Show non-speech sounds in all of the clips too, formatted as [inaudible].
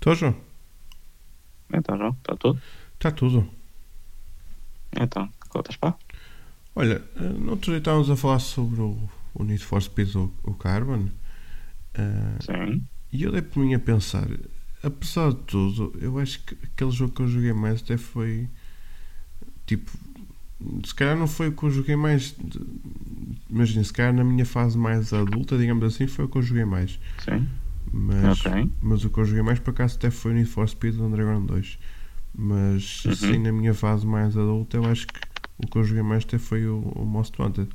Estou, João? Então, João, está tudo? Está tudo. Então, contas pá? Olha, eh, no outro dia estávamos a falar sobre o, o Need for Speed, o, o Carbon. Uh, Sim. E eu dei por mim a pensar, apesar de tudo, eu acho que aquele jogo que eu joguei mais até foi tipo. Se calhar não foi o que eu joguei mais. Imagina, se calhar na minha fase mais adulta, digamos assim, foi o que eu joguei mais. Sim. Mas, Ok. mas o que eu joguei mais por acaso até foi o Need for Speed Underground 2. Mas Uhum. assim na minha fase mais adulta eu acho que o que eu joguei mais até foi o, o Most Wanted.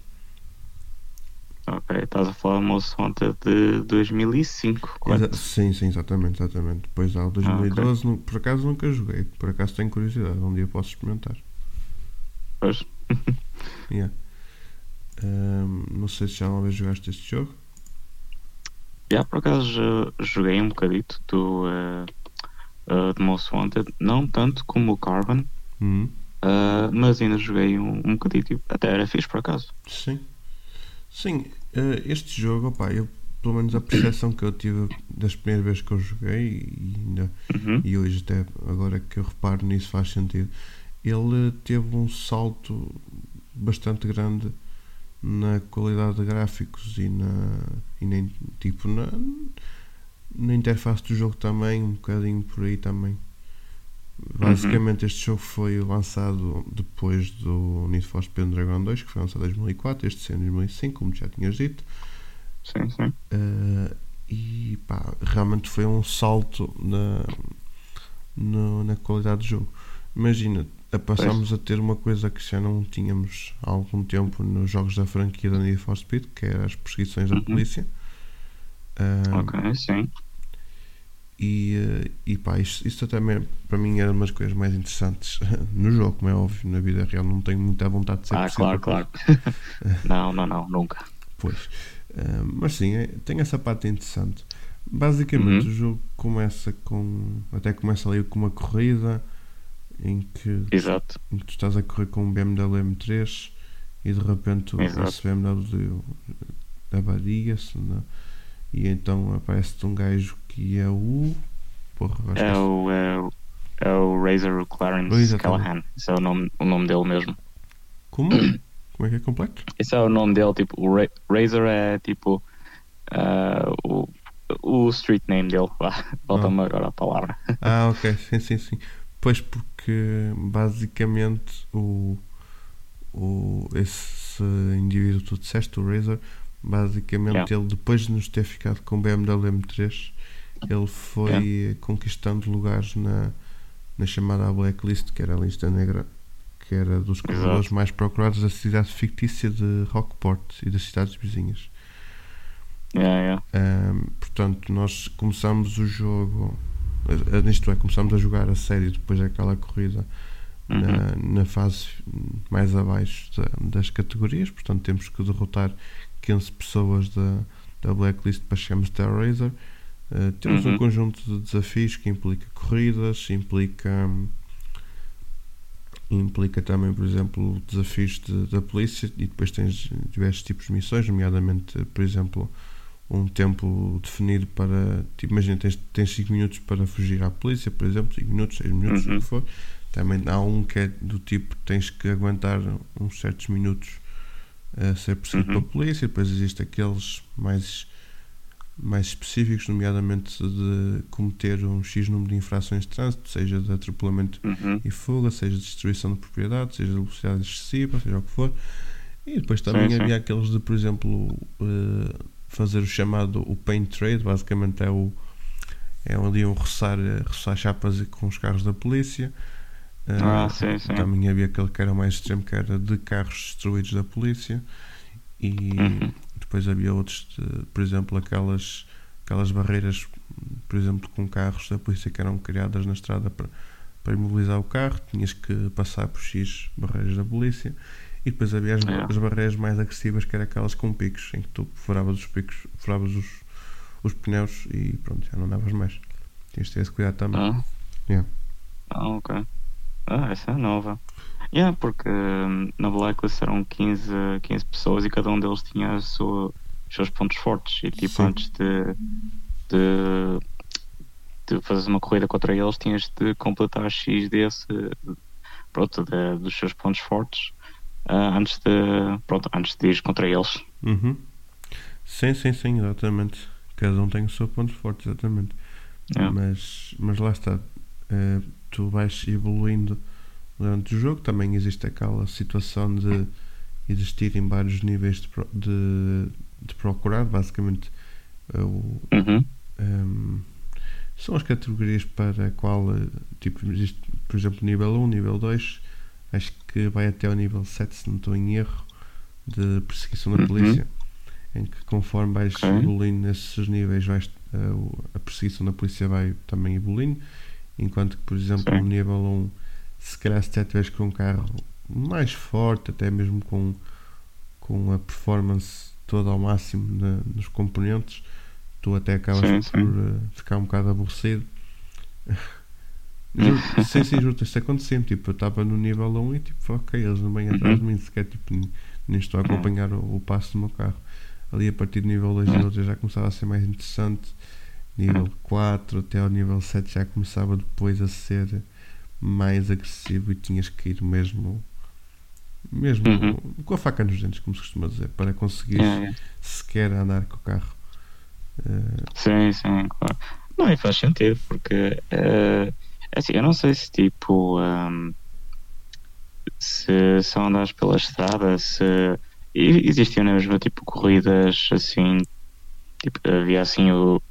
Ok, estás a falar do Most Wanted de 2005, Exa- correto? sim, sim, exatamente, exatamente. Depois há o 2012, nu- por acaso nunca joguei, por acaso tenho curiosidade, um dia posso experimentar. Pois. [laughs] Yeah. Ahm, não sei se já uma vez jogaste este jogo. Já por acaso joguei um bocadito do, eh, eh, do Most Wanted, não tanto como o Carbon, Uhum. eh, mas ainda joguei um, um bocadito, até era fixe por acaso. Sim. Sim, eh, este jogo, opá, eu, pelo menos a percepção que eu tive das primeiras vezes que eu joguei e, ainda, Uhum. e hoje até agora que eu reparo nisso faz sentido, ele teve um salto bastante grande na qualidade de gráficos e na, e na, tipo, na, na interface do jogo também, um bocadinho por aí também. Basicamente este jogo foi lançado depois do Need for Speed Dragon 2, que foi lançado em 2004, este sendo em 2005, como já tinhas dito. Sim, sim. Uh, e pá, realmente foi um salto na, no- na qualidade do jogo. Imagina, a passamos a ter uma coisa que já não tínhamos há algum tempo nos jogos da franquia da Need for Speed, que era as perseguições da Uhum. polícia. Uh, Ok, sim. E, uh, e pá, isto, isto até me- para mim era uma das coisas mais interessantes [laughs] no jogo, como é óbvio, na vida real não tenho muita vontade de ser Ah, claro, claro. [laughs] [laughs] não, não, não, nunca. Pois. Ah, mas sim, é- tem essa parte interessante. Basicamente Uhum. o jogo começa com. Até começa ali com uma corrida em que, Exato. em que tu estás a correr com um BMW M3 e de repente o- Exato. esse BMW avaria-se né? e então aparece-te um gajo que é o. Porra, acho que É o, é, o- é o Razor Clarence Exatamente. Callahan. Esse é o nome, o nome dele mesmo. Como? [clears throat] Como é que é completo? Esse é o nome dele, tipo, o Ra- Razor é tipo ah, o, o street name dele. [laughs] Vá, Falta-me agora a palavra. Ah, ok, sim, sim, sim. Pois porque basicamente o, o esse indivíduo que tu disseste, o Razer, basicamente Yeah. ele depois de nos ter ficado com o BMW M3, ele foi conquistando lugares na, na chamada blacklist, que era a lista negra, que era dos corredores mais procurados da cidade fictícia de Rockport e das cidades vizinhas. Yeah, yeah. Ahm, portanto, nós começamos o jogo, isto é, começamos a jogar a sério depois daquela corrida Uhum. na, na fase mais abaixo da- das categorias. Portanto, temos que derrotar 15 pessoas da, da Blacklist para chegarmos até a Razer. Eh, temos um Uhum. conjunto de desafios que implica corridas, implica. Implica também, por exemplo, desafios de- da polícia e depois tens diversos tipos de missões, nomeadamente, por exemplo, um tempo definido para. Tipo, imagina, tens, tens 5 minutos para fugir à polícia, por exemplo, 5 minutos, 6 minutos, Uhum. o que for. Também há um que é do tipo tens que aguentar uns certos minutos a ser perseguido Uhum. pela polícia, depois existe aqueles mais, mais específicos, nomeadamente de cometer um X número de infrações de trânsito, seja de atropelamento Uhum. e fuga, seja de destruição de propriedade, seja de velocidade excessiva, seja o que for. E depois também Sim, sim. havia aqueles de, por exemplo, eh, fazer o chamado o paint trade, basicamente é o é ali um roçar, eh, roçar chapas com os carros da polícia. Eh, Ah, sim, sim. Também havia aquele que era mais extremo, que era de carros destruídos da polícia. E Uhum. depois havia outros, de, por exemplo, aquelas, aquelas barreiras, por exemplo, com carros da polícia que eram criadas na estrada para, para imobilizar o carro, tinhas que passar por X barreiras da polícia. E depois havia as, É. as barreiras mais agressivas, que eram aquelas com picos, em que tu furavas os picos, furavas os, os pneus e pronto, já não davas mais. Tinhas de ter esse cuidado também. Ah. Yeah. Ah, ok. Ah, essa é nova. Yeah, porque hum, na Blacklist eram 15, 15 pessoas e cada um deles tinha sua, os seus pontos fortes. E tipo, Sim. antes de, de, de fazer uma corrida contra eles, tinhas de completar X desse, pronto, de- dos seus pontos fortes. Ah, antes de pronto, antes de ir contra eles. Uhum. Sim, sim, sim, exatamente. Cada um tem o seu ponto forte, exatamente. Yeah. Mas, mas lá está. eh, tu vais evoluindo durante o jogo. Também existe aquela situação de existirem vários níveis de, pro- de, de procurar. Basicamente, eh, o, Uhum. Hum, são as categorias para a qual, eh, tipo, existe, por exemplo, nível 1, nível 2, acho que vai até ao nível 7, se não estou em erro, de perseguição da Uhum. polícia, em que conforme vais Ok. evoluindo nesses níveis, vais, eh, o- a perseguição da polícia vai também evoluindo, enquanto que, por exemplo, Sim. no nível 1, se calhar se até tiveres com um carro mais forte, até mesmo com, com a performance toda ao máximo na- nos componentes, tu até acabas Sim, por sim. eh, ficar um bocado aborrecido. [laughs] Juro- [laughs] sim, sim, juro isto acontecia Tipo, eu estava no nível 1 e tipo, ok, eles não vêm atrás de Uhum. mim, sequer tipo, nem, nem estou a acompanhar o, o passo do meu carro. Ali a partir do nível 2 e Uhum. 3 já começava a ser mais interessante. Nível 4 até ao nível 7 já começava depois a ser mais agressivo e tinhas que ir mesmo mesmo Uhum. com a faca nos dentes, como se costuma dizer, para conseguir sequer andar com o carro. Eh, Sim, sim, claro. Não, e faz sentido, porque eh, assim, eu não sei se tipo ahm, se só andas pela estrada, se e- existiam na mesma tipo corridas assim, tipo, havia assim o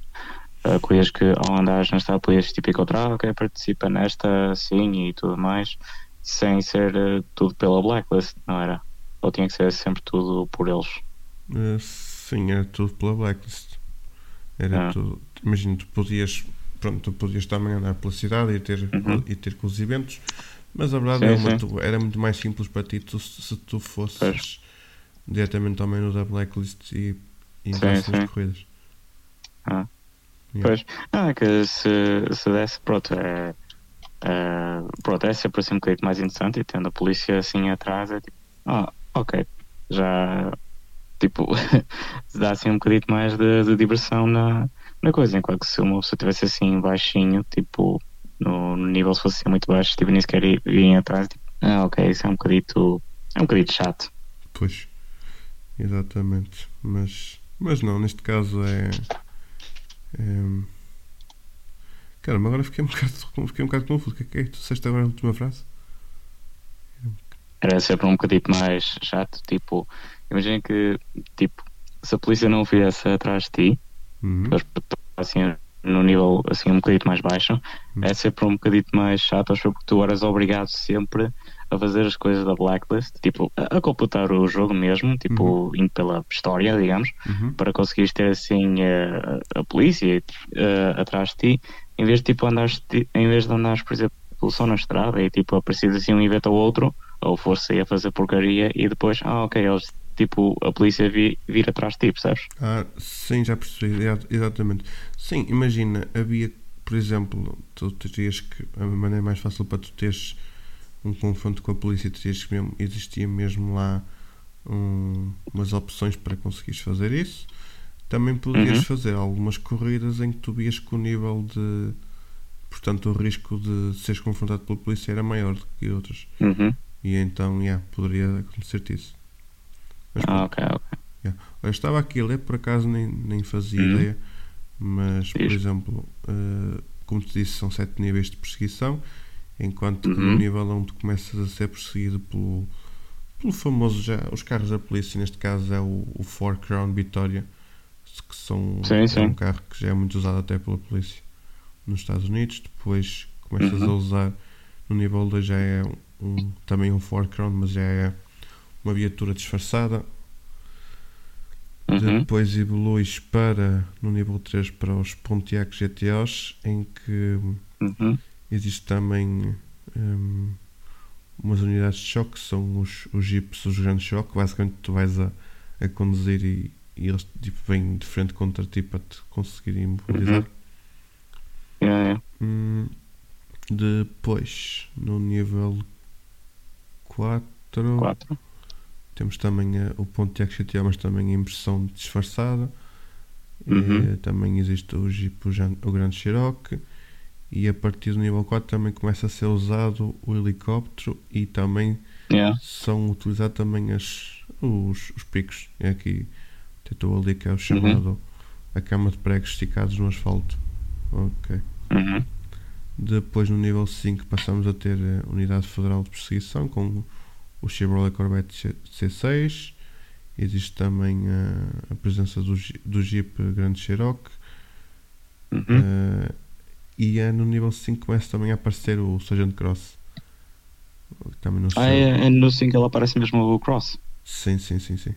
ah, corridas que ao andares na estrada podias tipo encontrar, ok, participa nesta assim e tudo mais, sem ser eh, tudo pela blacklist, não era? Ou tinha que ser sempre tudo por eles? Eh, sim, era tudo pela blacklist. Era Ah. tudo. Imagina, tu podias, pronto, tu podias também andar pela cidade e ter, Uhum. e ter com os eventos, mas a verdade Sim, é uma, tu- era muito mais simples para ti tu- se tu fosses Pois. diretamente ao menu da blacklist e, e Sim, nas corridas. Ah. Yeah. Pois, é que se, se desse, pronto, é, é, pronto, é sempre assim um bocadinho mais interessante e tendo a polícia assim atrás, é tipo, ah, ok, já, tipo, [laughs] dá assim um bocadinho mais de, de diversão na, na coisa, enquanto que se uma pessoa tivesse assim baixinho, tipo, no, no nível se fosse assim muito baixo, tipo, nem sequer ia- atrás, tipo, ah, ok, isso é um bocadito, é um bocadito chato. Pois, exatamente. Mas, mas não, neste caso é. é... Caramba, agora fiquei um bocado, fiquei um bocado confuso. O que é que é? Tu disseste agora a última frase? era sempre um bocadito mais chato, tipo, imagina que, tipo, se a polícia não viesse atrás de ti, Uhum. assim no nível assim um bocadito mais baixo, Hum. é sempre um bocadito mais chato, acho porque tu eras obrigado sempre a fazer as coisas da blacklist, tipo, a, a completar o jogo mesmo, tipo, indo pela história, digamos, Uhum. para conseguires ter assim a, a polícia eh, atrás de ti, em vez de tipo andares, em vez de andares, por exemplo, só na estrada e tipo aparecido assim um evento ou outro, ou fosse aí a fazer porcaria e depois, ah ok, eles tipo a polícia vi, vir atrás de ti, percebes? Ah, sim, já percebi, exa- exatamente. Sim, imagina, havia, por exemplo, tu terias que, a maneira mais fácil para tu teres um confronto com a polícia, terias que mesmo, existia mesmo lá um, umas opções para conseguires fazer isso. Também podias Uhum. fazer algumas corridas em que tu vias que o nível de, portanto, o risco de seres confrontado pela polícia era maior do que outras. Uhum. E então, yeah, poderia acontecer-te isso. Mas Ah, ok, ok. eu estava aqui a ler, por acaso nem, nem fazia Hum. ideia, mas, por exemplo, eh, como te disse, são sete níveis de perseguição, enquanto que no Uhum. nível 1 tu começas a ser perseguido pelo, pelo famoso, já, os carros da polícia, neste caso é o, o Ford Crown Vitória, que são, Sim, é sim. um carro que já é muito usado até pela polícia nos Estados Unidos, depois começas Uhum. a usar, no nível 2 já é um, também um Ford Crown, mas já é uma viatura disfarçada, Uhum. depois evoluís para, no nível 3, para os Pontiac GTOs, em que Uhum. existe também hum, umas unidades de choque, que são os, os Jeeps, os grandes choque. Basicamente, tu vais a, a conduzir e, e eles tipo, vêm de frente contra ti para te conseguirem imobilizar. Yeah, yeah. Hum, Depois, no nível 4, 4. Temos também a- o ponto de XTO, mas também a impressão disfarçada. Uhum. E, também existe o Jeep, o, o Grande Cherokee. E a partir do nível 4 também começa a ser usado o helicóptero e também Yeah. são utilizados também as, os, os picos. É aqui, tentou ali que é o chamado a cama de pregos esticados no asfalto. Ok. Uhum. Depois no nível 5 passamos a ter a Unidade Federal de Perseguição com o Chevrolet Corvette C- C6. Existe também a, a presença do, Jeep- do Jeep Grande Cherokee. Uhum. Eh, e é no nível 5 começa também a aparecer o Sargent Cross. Também não sei. Ah, é, é no 5 ele aparece mesmo o Cross. Sim, sim, sim, sim.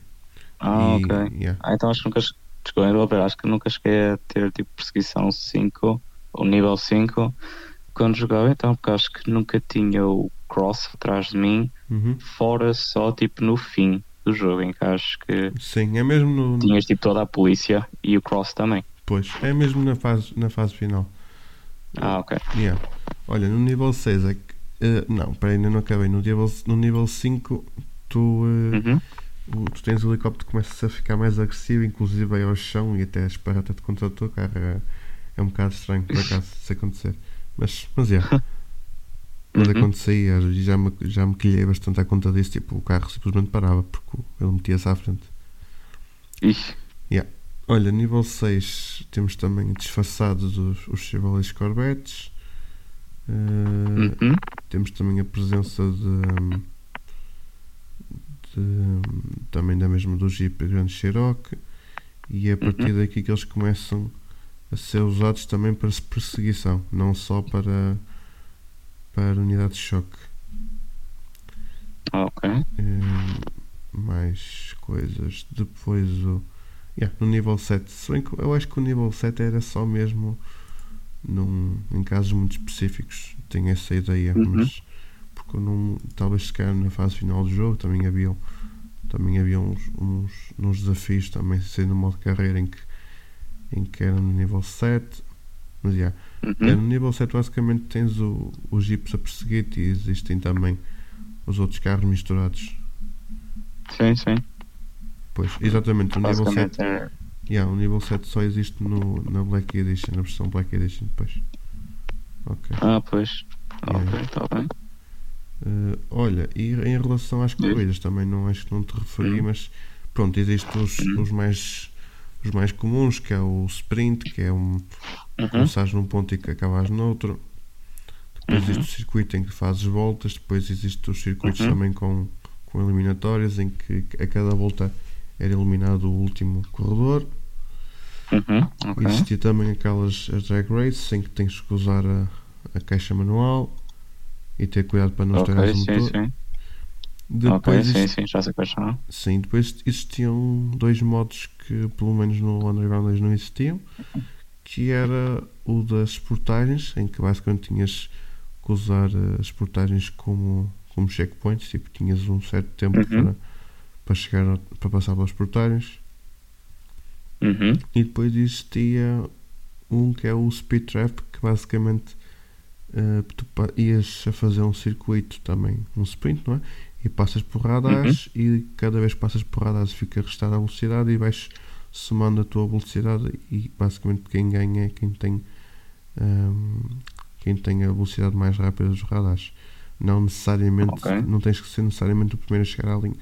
Ah, E- ok. yeah. Ah, então acho que nunca. Desculpa, acho que nunca cheguei a ter tipo perseguição 5, ou nível 5, quando jogava, então, porque acho que nunca tinha o Cross atrás de mim, Uhum. fora só tipo no fim do jogo, em que acho que Sim, é mesmo no. tinhas tipo toda a polícia e o Cross também. Pois, é mesmo na fase, na fase final. Ah, ok. Yeah. Olha, no nível 6 é que. eh, não, peraí, ainda não acabei. No nível, no nível 5, tu, eh, Uhum. o- tu tens o helicóptero que começa a ficar mais agressivo, inclusive vai ao chão e até esparrata-te contra o teu carro. É, é um bocado estranho, por acaso, se acontecer. Mas, mas é. Mas Uhum. acontecia e já me, já me quilhei bastante à conta disso. Tipo, o carro simplesmente parava porque ele metia-se à frente. Ixi. Olha, nível 6 temos também disfarçados os, os Chevrolet Corvettes. Uhum. Temos também a presença de, de- também da mesma do Jeep Grande Cherokee e é a partir Uhum. daqui que eles começam a ser usados também para perseguição, não só para para unidade de choque. Ok. Eh, mais coisas. Depois o. Yeah, no nível 7. Se bem que eu acho que o nível 7 era só mesmo num, em casos muito específicos. Tenho essa ideia. Uhum. Mas porque eu não. Talvez se calhar na fase final do jogo também havia, também havia uns, uns, uns desafios também sendo no modo carreira em que, em que era no nível 7. Mas yeah, é, Uhum. no nível 7 basicamente tens o, os jeeps a perseguir-te e existem também os outros carros misturados. Sim, sim. Pois, exatamente, o nível 7, Basicamente é. yeah, o nível 7 só existe no, na Black Edition, na versão Black Edition depois. Ok. Ah, pois. Yeah. Ok, está bem. Eh, olha, e em relação às corridas também não acho que não te referi, Hum. mas pronto, existem os, Hum. os mais os mais comuns, que é o sprint, que é um Uhum. começares num ponto e que acabas noutro. Depois Uhum. existe o circuito em que fazes voltas, depois existem os circuitos Uhum. também com, com eliminatórias em que a cada volta era eliminado o último corredor. Uhum. Ok. Existia também aquelas as drag races em que tens que usar a, a caixa manual e ter cuidado para não estragar Ok, o sim, motor. sim. Depois, ok, sim, sim, já sei quais são. sim, depois existiam dois modos que pelo menos no Underground 2 não existiam, que era o das portagens, em que basicamente tinhas que usar eh, as portagens como, como checkpoints, tipo tinhas um certo tempo Uhum. para, para chegar a- para passar pelas portagens. Uhum. E depois existia um que é o Speed Trap, que basicamente eh, tu ias a fazer um circuito também, um sprint, não é? E passas por radares e cada vez que passas por radares fica restada a velocidade e vais somando a tua velocidade e basicamente quem ganha é quem tem ehm, quem tem a velocidade mais rápida dos radares. Não necessariamente, Ok. não tens que ser necessariamente o primeiro a chegar à linha,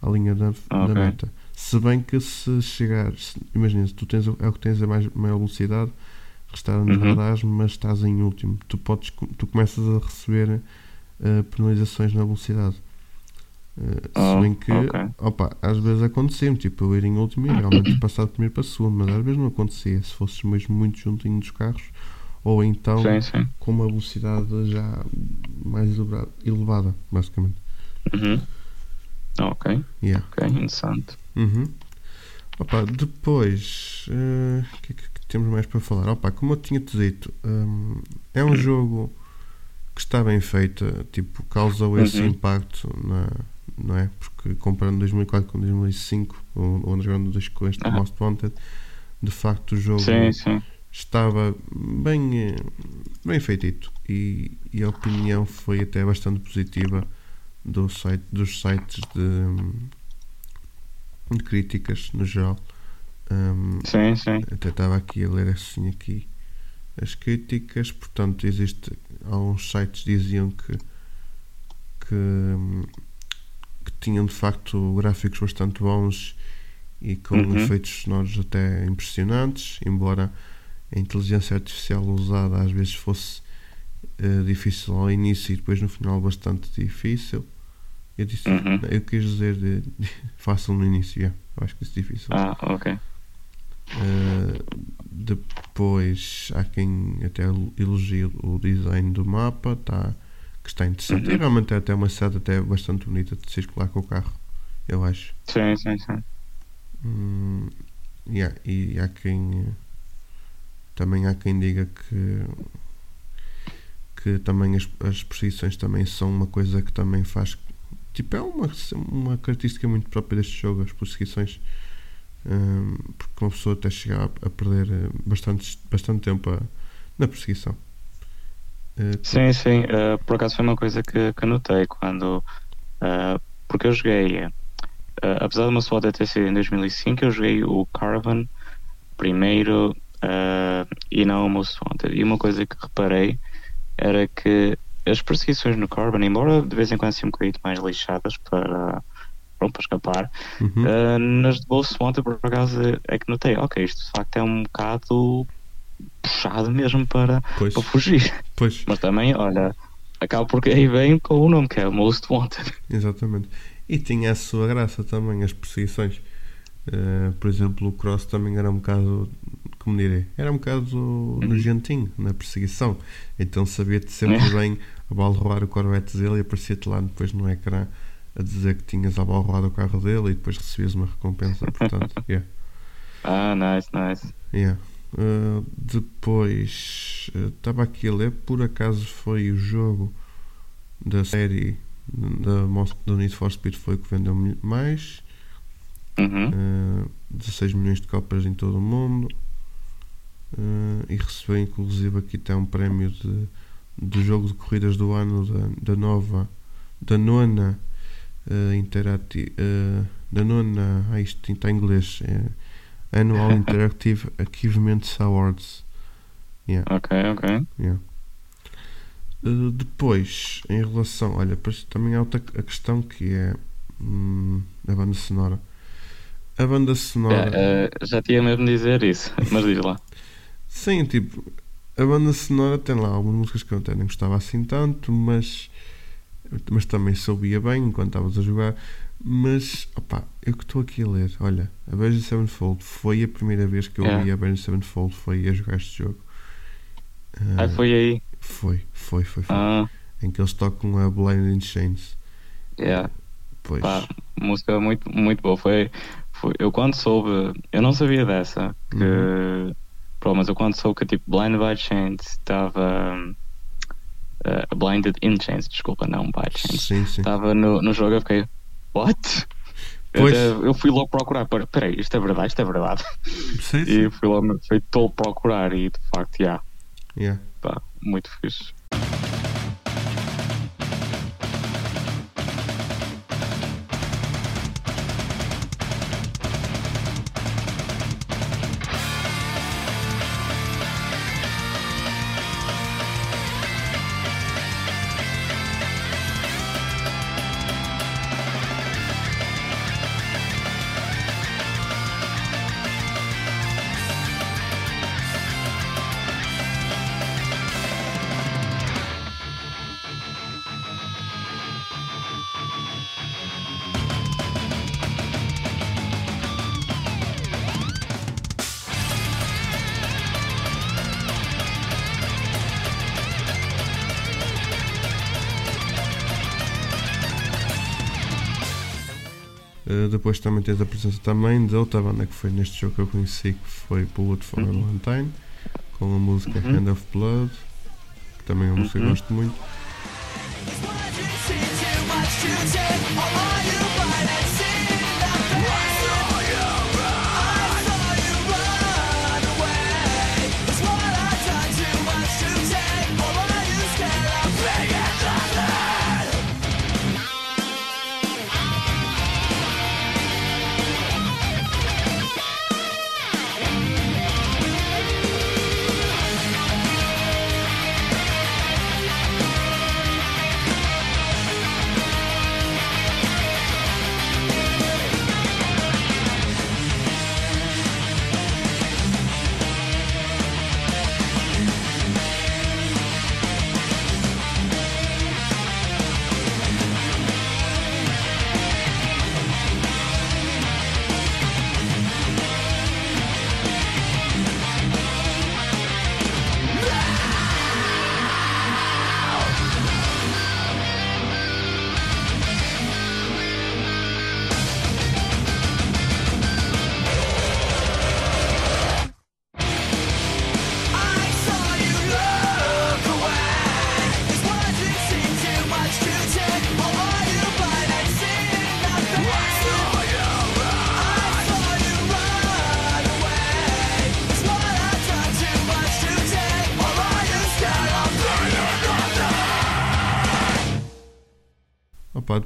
à linha da, da Ok. meta. Se bem que se chegares, imagina, se tu tens, é o que tens a mais, maior velocidade, restada nos Uhum. radares, mas estás em último, tu, podes, tu começas a receber eh, penalizações na velocidade. Ah, se bem que, ok. opa, às vezes acontecia tipo eu ir em último e realmente passar de primeiro para segundo, mas às vezes não acontecia se fosses mesmo muito juntinho dos carros ou então Sim, sim. com uma velocidade já mais elevada, basicamente. Uhum. Ok, Yeah. ok, interessante. Uhum. Opa, depois, eh, o que é que temos mais para falar? Opa, como eu tinha-te dito, hum, é um jogo que está bem feito, tipo, causou esse Uhum. impacto, na, não é? Porque comparando 2004 com 2005, o Underground 2 com este Aham. Most Wanted, de facto o jogo Sim, sim. estava bem, eh, bem feitito e, e a opinião foi até bastante positiva do site, dos sites de, de críticas no geral. Um, sim, sim. Até estava aqui a ler assim aqui as críticas, portanto existe alguns sites diziam que, que, que tinham de facto gráficos bastante bons e com uhum. efeitos sonoros até impressionantes, embora a inteligência artificial usada às vezes fosse uh, difícil ao início e depois no final bastante difícil. Eu disse, uhum. eu quis dizer de, de, [laughs] fácil no início, yeah. eu acho que isso é difícil. Ah, ok. Uh, depois há quem até elogie o design do mapa, tá, que está interessante. Uhum. E realmente é até uma cidade até bastante bonita de circular com o carro, eu acho. Sim, sim, sim. Hum, yeah, e há quem também há quem diga que que também as, as perseguições também são uma coisa que também faz tipo é uma, uma característica muito própria deste jogo as perseguições um, porque uma pessoa até chega a, a perder eh, bastante, bastante tempo a, na perseguição sim, sim, uh, por acaso foi uma coisa que, que notei quando uh, porque eu joguei apesar de uma SWAT ter sido em 2005 eu joguei o Caravan primeiro e não o Most Wanted e uma coisa que reparei era que as perseguições no Caravan embora de vez em quando sejam um bocadinho mais lixadas para pronto, para escapar. Uhum. Uh, nas de Bolso ontem, por acaso, é que notei, ok, isto de facto é um bocado puxado mesmo para, para fugir. Pois. Mas também, olha, acaba porque aí vem com o nome que é Most Wanted. Exatamente. E tinha a sua graça também, as perseguições. Uh, por exemplo, o Cross também era um bocado, como direi, era um bocado uhum. nojentinho na perseguição. Então sabia-te sempre bem a balroar o Corvette dele e aparecia-te lá depois no ecrã a dizer que tinhas abalroado o carro dele e depois recebias uma recompensa. Portanto, [laughs] yeah. Ah, nice, nice. Yeah. Uh, depois estava uh, aqui a ler, por acaso foi o jogo da série da, da Need for Speed foi que vendeu mais. Uhum. Uh, 16 milhões de cópias em todo o mundo. E recebeu inclusive aqui até um prémio de, do jogo de corridas do ano da, da nova da nona uh, interactive uh, da nona ah, isto está em inglês é Annual Interactive Achievements Awards yeah. ok ok yeah. Uh, depois em relação olha também há outra a questão que é hum, a banda sonora a banda sonora é, uh, já tinha mesmo dizer isso [laughs] mas diz lá sim tipo a banda sonora tem lá algumas músicas que eu até nem gostava assim tanto mas mas também soubia bem enquanto estavas a jogar. Mas, opá, eu que estou aqui a ler, olha, a Avenged Sevenfold foi a primeira vez que eu é. vi a Avenged Sevenfold, foi a jogar este jogo. Uh, ah, foi aí? Foi, foi, foi, foi. Ah. Em que eles tocam a Blinding Chains. Yeah. Pois. Pá, música muito, muito boa. Foi, foi, eu quando soube, eu não sabia dessa, que, uhum. mas eu quando soube que tipo Blind by Chains estava uh, Blinded in Chains, desculpa, não by Chains. Sim, sim. Estava no, no jogo, eu fiquei, what? Pois. Eu, eu fui logo procurar, peraí, isto é verdade, isto é verdade. Sim, sim. E fui logo, fui todo procurar e de facto, já. Yeah. Yeah. Pá, muito fixe. Depois também tens a presença também de outra banda que foi neste jogo que eu conheci, que foi Bullet for uhum. Valentine, com a música uhum. Hand of Blood, que também é uma música que uhum. gosto muito.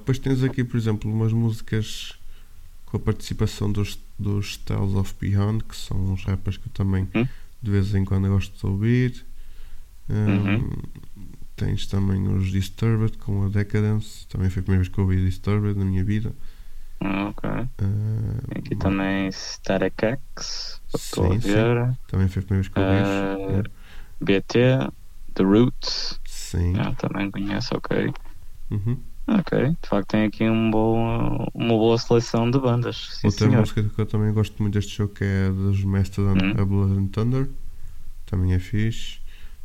Depois tens aqui, por exemplo, umas músicas com a participação dos, dos Styles of Beyond, que são uns rappers que eu também Hum? de vez em quando gosto de ouvir. Um, Uhum. Tens também os Disturbed com a Decadence, também foi a primeira vez que eu ouvi Disturbed na minha vida. Ah, Ok. Uh, aqui também Static X. Estou a Sim, também foi a primeira vez que eu ouvi. Ah, Yeah. BT. The Roots. Sim. Ah, também conheço, ok. Uhum. Ok. De facto tem aqui um bom, uma boa seleção de bandas. Sim, Outra senhor. música que eu também gosto muito deste jogo que é a dos Mastodon, Hum. a Blood and Thunder. Também é fixe.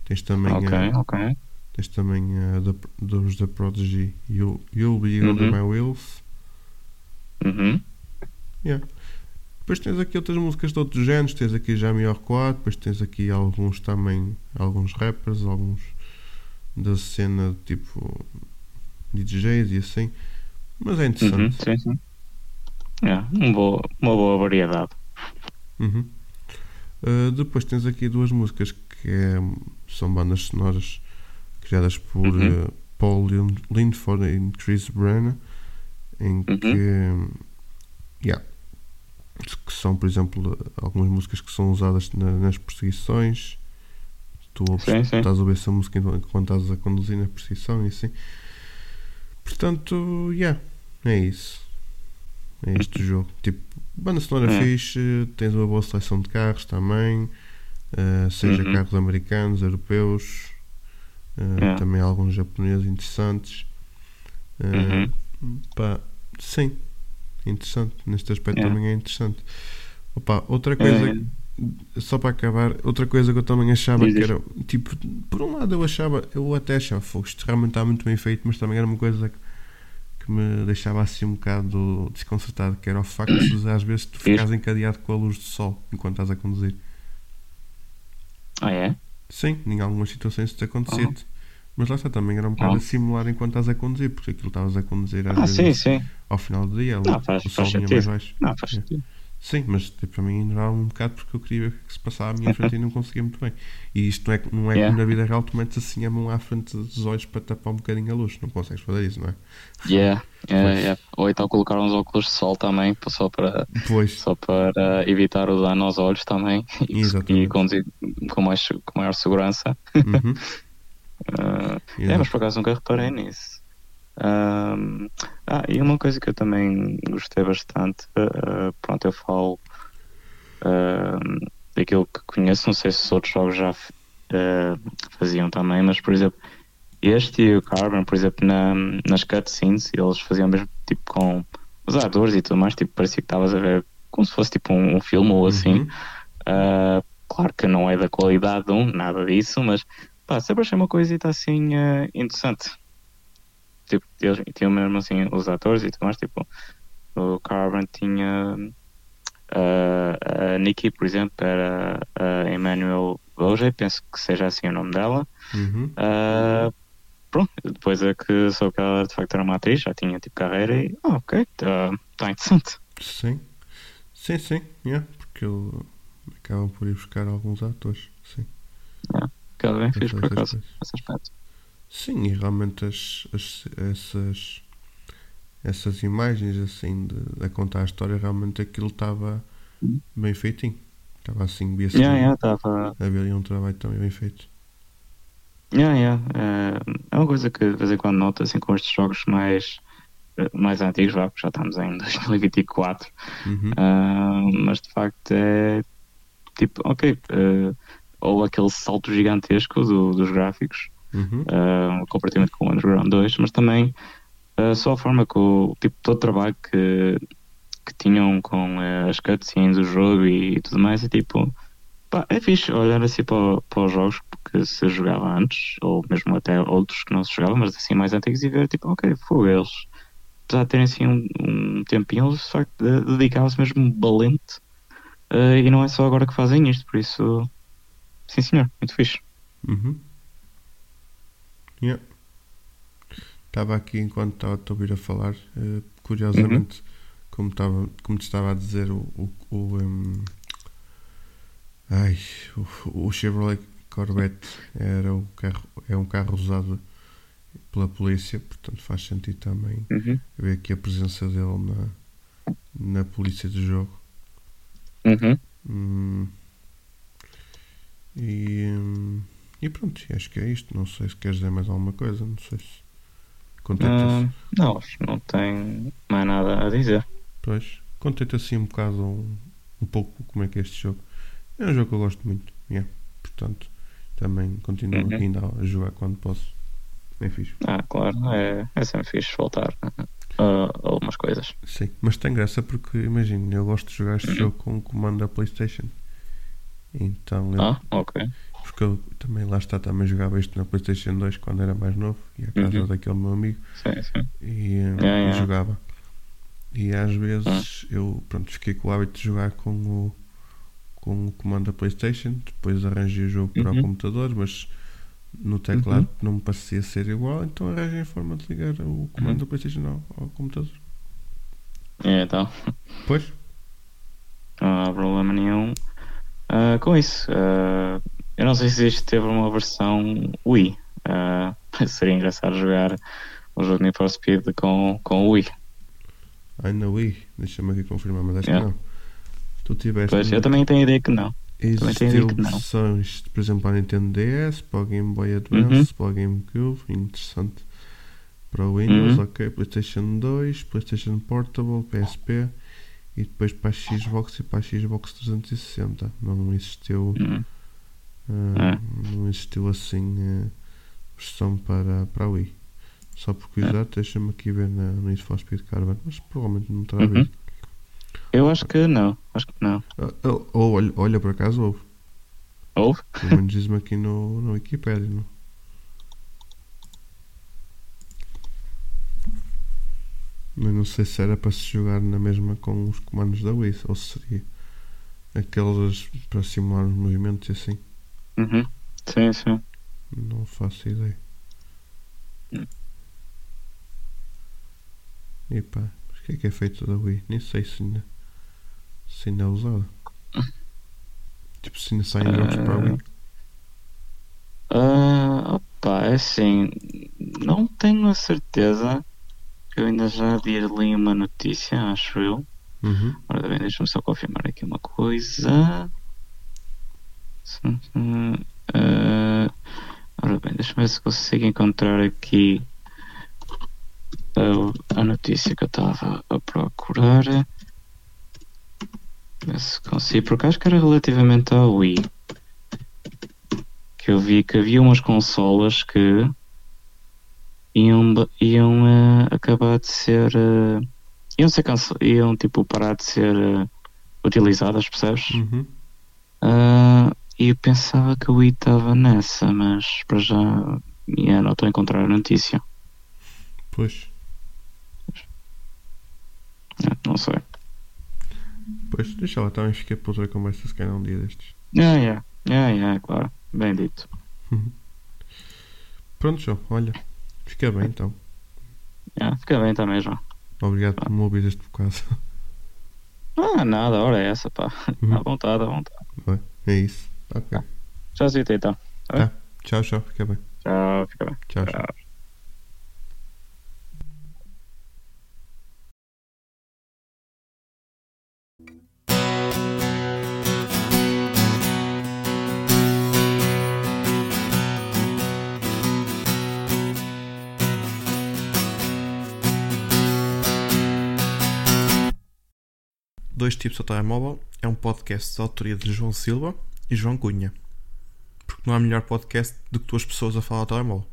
Tens também, Ok, a, ok. tens também a da- dos The Prodigy, You'll, You'll Be Under Uhum. My Wheels. Uhum. Yeah. Depois tens aqui outras músicas de outros géneros, tens aqui Jamiroquai, depois tens aqui alguns também, alguns rappers, alguns da cena tipo DJs e assim. Mas é Uhum. interessante. Sim, sim. É, um boa, uma boa variedade. Uhum. Uh, depois tens aqui duas músicas que é- são bandas sonoras criadas por Uhum. uh, Paul Lin- Lindford e Chris Brennan, em Uhum. que, yeah, que são, por exemplo, algumas músicas que são usadas na- nas perseguições. Tu ouves- Sim, sim. estás a ouvir essa música enquanto estás a conduzir na perseguição e assim. Portanto, yeah, é isso. É este o jogo. Tipo, banda sonora É. fixe, tens uma boa seleção de carros também, uh, seja Uhum. carros americanos, europeus, uh, É. também alguns japoneses interessantes. Uh, Uhum. pá, sim, interessante. Neste aspecto É. também é interessante. Opa, outra coisa, É. só para acabar, outra coisa que eu também achava Diz, que era, tipo, por um lado eu achava, eu até achava, "Fogo, isto realmente está muito bem feito, mas também era uma coisa que, que me deixava assim um bocado desconcertado, que era o facto de às vezes tu ficares encadeado com a luz do sol enquanto estás a conduzir. Ah, é? Sim, em algumas situações isso acontecido. Mas lá está, também era um bocado Ah. a simular enquanto estás a conduzir, porque aquilo estavas a conduzir às Ah, vezes sim, sim. ao final do dia, Não, faz- o sol faz vinha mais sentido. baixo. Não, faz É. sentido. Sim, mas tipo, para mim ignorava um bocado porque eu queria ver o que é que se passava à minha frente e não conseguia muito bem. E isto não é, não é Yeah. como na vida real, tu metes assim a mão à frente dos olhos para tapar um bocadinho a luz. Não consegues fazer isso, não é? Yeah, yeah, Pois. yeah. Ou então colocar uns óculos de sol também, só para, Pois, só para evitar o dano aos olhos também [laughs] e, e conduzir com, mais, com maior segurança. uhum, [laughs] Ah, é, mas por acaso nunca reparei nisso. Ahm, ah, e uma coisa que eu também gostei bastante, ah, pronto, eu falo ahm, daquilo que conheço, não sei se os outros jogos já ah, faziam também, mas por exemplo, este e o Carbon, por exemplo, na, nas cutscenes, eles faziam mesmo tipo com os atores e tudo mais, tipo, parecia que estavas a ver como se fosse tipo um, um filme ou assim. Uhum, Uh, claro que não é da qualidade de um, nada disso, mas pá, sempre achei uma coisita assim uh, interessante. Tipo, eles tinham mesmo assim os atores e tudo mais, tipo, o Carbon tinha uh, a Nikki, por exemplo, era a Emmanuel Boje, penso que seja assim o nome dela. uhum, Uh, pronto, depois é que soube que ela de facto era uma atriz, já tinha tipo carreira e, ah, ok, está tá interessante. sim, sim, sim, yeah, porque ele acabam por ir buscar alguns atores, sim. Cada bem para fiz por fazer acaso, nesse aspecto. Sim, e realmente as, as- essas, essas imagens assim de, a contar a história, realmente aquilo estava bem feitinho. Estava assim, via-se Yeah, yeah, tava, havia um trabalho também bem feito. Yeah, yeah. É, é uma coisa que de vez em quando noto assim com estes jogos mais, mais antigos, vá, porque já estamos em [laughs] 2024, Uhum. Ah, mas de facto é tipo, ok, eh, ou aquele salto gigantesco do- dos gráficos Uhum. ah, comparativamente com o Underground 2, mas também ah, só a forma que o tipo todo o trabalho que, que tinham com eh, as cutscenes do jogo e, tudo mais, é tipo pá, é fixe olhar assim para, o- para os jogos que se jogava antes, ou mesmo até outros que não se jogavam, mas assim mais antigos e ver tipo, ok, foi eles. Apesar de terem assim um, um tempinho, eles de facto de- dedicavam-se mesmo valente ah, e não é só agora que fazem isto, por isso sim senhor, muito fixe. Uhum. Yeah. Estava aqui enquanto estava a ouvir a falar, eh, curiosamente, como, estava, como te estava a dizer, o, o, o, em, ai, o, o Chevrolet Corvette era o carro, é um carro usado pela polícia, portanto faz sentido também Uhum. ver aqui a presença dele na, na polícia do jogo. Uhum. Hum. E, hum, e pronto, acho que é isto. Não sei se queres dizer mais alguma coisa. Não sei se. Contente, Ah, não, não tem mais nada a dizer. pois, contente assim um bocado, um, um pouco como é que é este jogo. É um jogo que eu gosto muito. yeah. Portanto, também continuo Uhum. ainda a jogar quando posso. É fixe. Ah, claro, é, é sempre fixe voltar a, a algumas coisas. Sim, mas tem graça porque imagina, eu gosto de jogar este Uhum. jogo com o comando da Playstation. Então eu, Ah, ok. Porque eu também lá está, também jogava isto na Playstation 2 quando era mais novo, e a casa Uhum. daquele meu amigo Sim, sim. e, eh, Yeah, yeah. jogava. E às vezes Ah. eu pronto, fiquei com o hábito de jogar com o, com o comando da Playstation, depois arranjei o jogo para o Uhum. computador, mas no teclado não me parecia ser igual, então arranjei a forma de ligar o comando Uhum. da Playstation ao, ao computador. É, então, Pois, não há problema nenhum ah, com isso. Ah, eu não sei se isto teve uma versão Wii. Ah, [laughs] seria engraçado jogar o jogo Need for Speed com, com o Wii. ai na Wii, deixa-me aqui confirmar, mas acho Yeah. que não. Tu tiveste. Pois, eu também tenho a ideia que não. Existiu não. versões, por exemplo, para a Nintendo DS, para o Game Boy Advance, Uhum. para o GameCube, interessante. Para o Windows, Uhum. ok, PlayStation 2, PlayStation Portable, PSP e depois para a Xbox e para a Xbox 360. Não existiu, Hum, ah, É. não existiu assim versão para, para a Wii. Só por curiosidade, deixa-me aqui ver na, no Need for Speed Caravan, mas provavelmente não terá Uhum. havido. Eu acho que não. Acho que não. Ah, Ou, ou olha, olha, por acaso houve. Houve? Pelo menos diz-me aqui no, no Wikipedia. Não? Mas não sei se era para se jogar na mesma com os comandos da Wii ou se seria aqueles para simular os movimentos e assim. Uhum. Sim, sim. Não faço ideia. Hum. E pá, mas o que é que é feito da Wii? Nem sei se ainda, se ainda é usada. Tipo, se ainda saem jogos para a Wii. Ah, opa, é assim, não tenho a certeza. Eu ainda já ali uma notícia, acho eu. Uhum. Ora bem, deixa-me só confirmar aqui uma coisa. Ah, ora bem, deixa-me ver se consigo encontrar aqui a, a notícia que eu estava a procurar. Ver se consigo, porque acho que era relativamente ao Wii. Que eu vi que havia umas consolas que iam, iam eh, acabar de ser. eh, iam ser cance- iam tipo parar de ser eh, utilizadas, percebes? Uhum. E eu pensava que o Wii estava nessa, mas para já yeah, não estou a encontrar a notícia. Pois, Eh, Não sei. pois, deixa lá, também fiquei para outra conversa se calhar um dia destes. Yeah, yeah, yeah, yeah, claro. Bem dito. [laughs] Pronto, João, olha, fica bem então. Yeah, fica bem também, João. Obrigado por me ouvir este bocado. Ah, nada, a hora é essa, pá. Uhum. À vontade, à vontade. Vai, é isso. Ok. Se então. Tá. Tchau, tchau, fica bem. Tchau, fica bem. Tchau, tchau. Tchau. Dois tipos ao telemóvel é um podcast de autoria de João Silva e João Cunha. Porque não há melhor podcast do que duas pessoas a falar ao telemóvel.